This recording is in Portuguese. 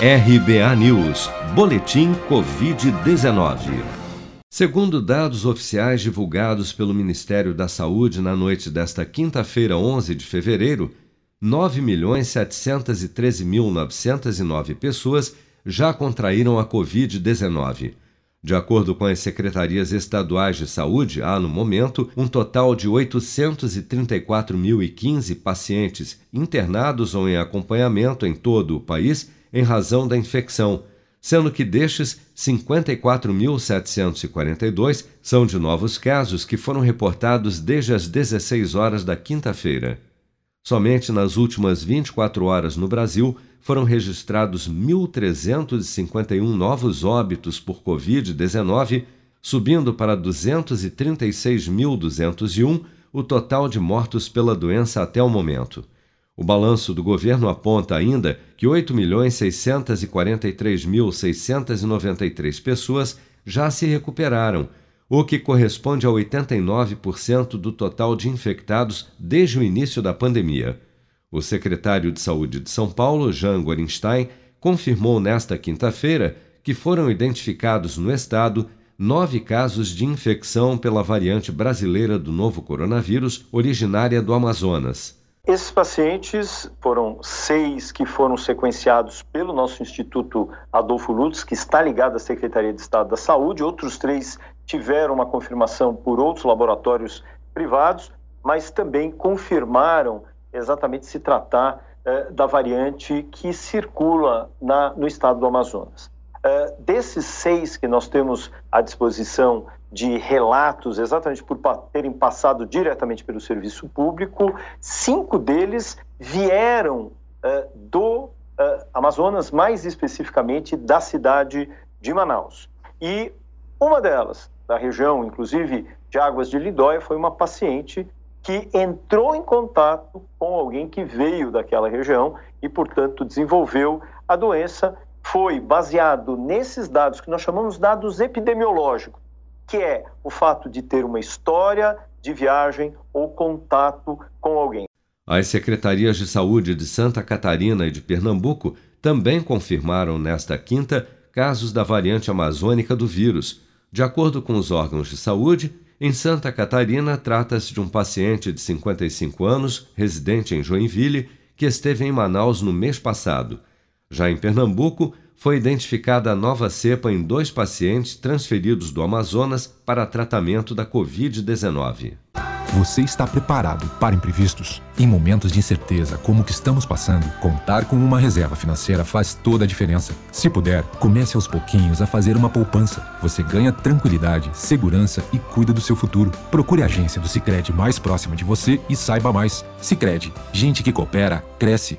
RBA News, Boletim Covid-19. Segundo dados oficiais divulgados pelo Ministério da Saúde na noite desta quinta-feira, 11 de fevereiro, 9.713.909 pessoas já contraíram a Covid-19. De acordo com as secretarias estaduais de saúde, há no momento um total de 834.015 pacientes internados ou em acompanhamento em todo o país em razão da infecção, sendo que destes, 54.742 são de novos casos que foram reportados desde as 16 horas da quinta-feira. Somente nas últimas 24 horas no Brasil foram registrados 1.351 novos óbitos por Covid-19, subindo para 236.201 o total de mortos pela doença até o momento. O balanço do governo aponta ainda que 8.643.693 pessoas já se recuperaram, o que corresponde a 89% do total de infectados desde o início da pandemia. O secretário de Saúde de São Paulo, Jean Gorenstein, confirmou nesta quinta-feira que foram identificados no estado nove casos de infecção pela variante brasileira do novo coronavírus, originária do Amazonas. Esses pacientes foram seis que foram sequenciados pelo nosso Instituto Adolfo Lutz, que está ligado à Secretaria de Estado da Saúde. Outros três tiveram uma confirmação por outros laboratórios privados, mas também confirmaram exatamente se tratar eh, da variante que circula na, no estado do Amazonas. Uh, desses seis que nós temos à disposição de relatos, exatamente por terem passado diretamente pelo serviço público, cinco deles vieram uh, do uh, Amazonas, mais especificamente da cidade de Manaus. E uma delas, da região, inclusive de Águas de Lindóia, foi uma paciente que entrou em contato com alguém que veio daquela região e, portanto, desenvolveu a doença. Foi baseado nesses dados que nós chamamos dados epidemiológicos que é o fato de ter uma história de viagem ou contato com alguém. As secretarias de saúde de Santa Catarina e de Pernambuco também confirmaram nesta quinta casos da variante amazônica do vírus. De acordo com os órgãos de saúde, em Santa Catarina trata-se de um paciente de 55 anos, residente em Joinville, que esteve em Manaus no mês passado. Já em Pernambuco, foi identificada a nova cepa em dois pacientes transferidos do Amazonas para tratamento da Covid-19. Você está preparado para imprevistos? Em momentos de incerteza como o que estamos passando, contar com uma reserva financeira faz toda a diferença. Se puder, comece aos pouquinhos a fazer uma poupança. Você ganha tranquilidade, segurança e cuida do seu futuro. Procure a agência do Sicredi mais próxima de você e saiba mais. Sicredi, gente que coopera cresce